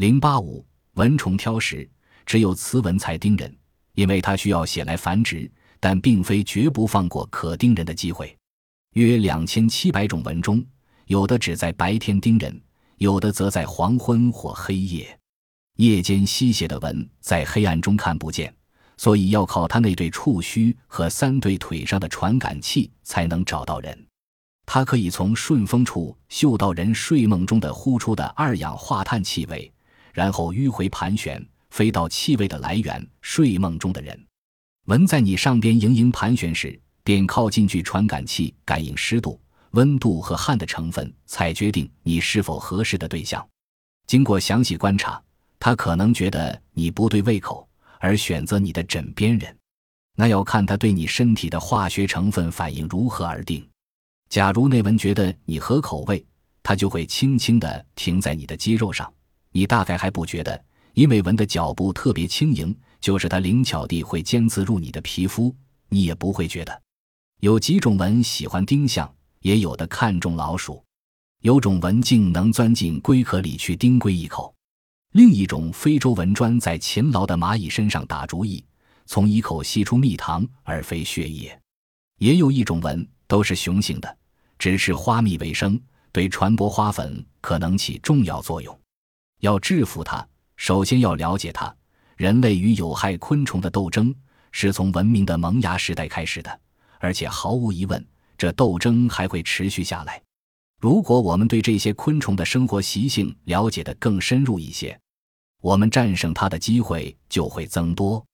零八五蚊虫挑食，只有雌蚊才叮人，因为它需要血来繁殖，但并非绝不放过可叮人的机会。约两千七百种蚊中，有的只在白天叮人，有的则在黄昏或黑夜。夜间吸血的蚊在黑暗中看不见，所以要靠它那对触须和三对腿上的传感器才能找到人。它可以从顺风处嗅到人睡梦中的呼出的二氧化碳气味。然后迂回盘旋，飞到气味的来源——睡梦中的人。蚊在你上边盈盈盘旋时，便靠近距传感器，感应湿度、温度和汗的成分，才决定你是否合适的对象。经过详细观察，它可能觉得你不对胃口，而选择你的枕边人。那要看它对你身体的化学成分反应如何而定。假如那蚊觉得你合口味，它就会轻轻地停在你的肌肉上。你大概还不觉得，因为蚊的脚步特别轻盈，就是它灵巧地会尖刺入你的皮肤，你也不会觉得。有几种蚊喜欢丁香，也有的看中老鼠，有种蚊竟能钻进龟壳里去叮龟一口。另一种非洲蚊专在勤劳的蚂蚁身上打主意，从一口吸出蜜糖而非血液。也有一种蚊都是雄性的，只吃花蜜为生，对传播花粉可能起重要作用。要制服它，首先要了解它。人类与有害昆虫的斗争是从文明的萌芽时代开始的，而且毫无疑问，这斗争还会持续下来。如果我们对这些昆虫的生活习性了解的更深入一些，我们战胜它的机会就会增多。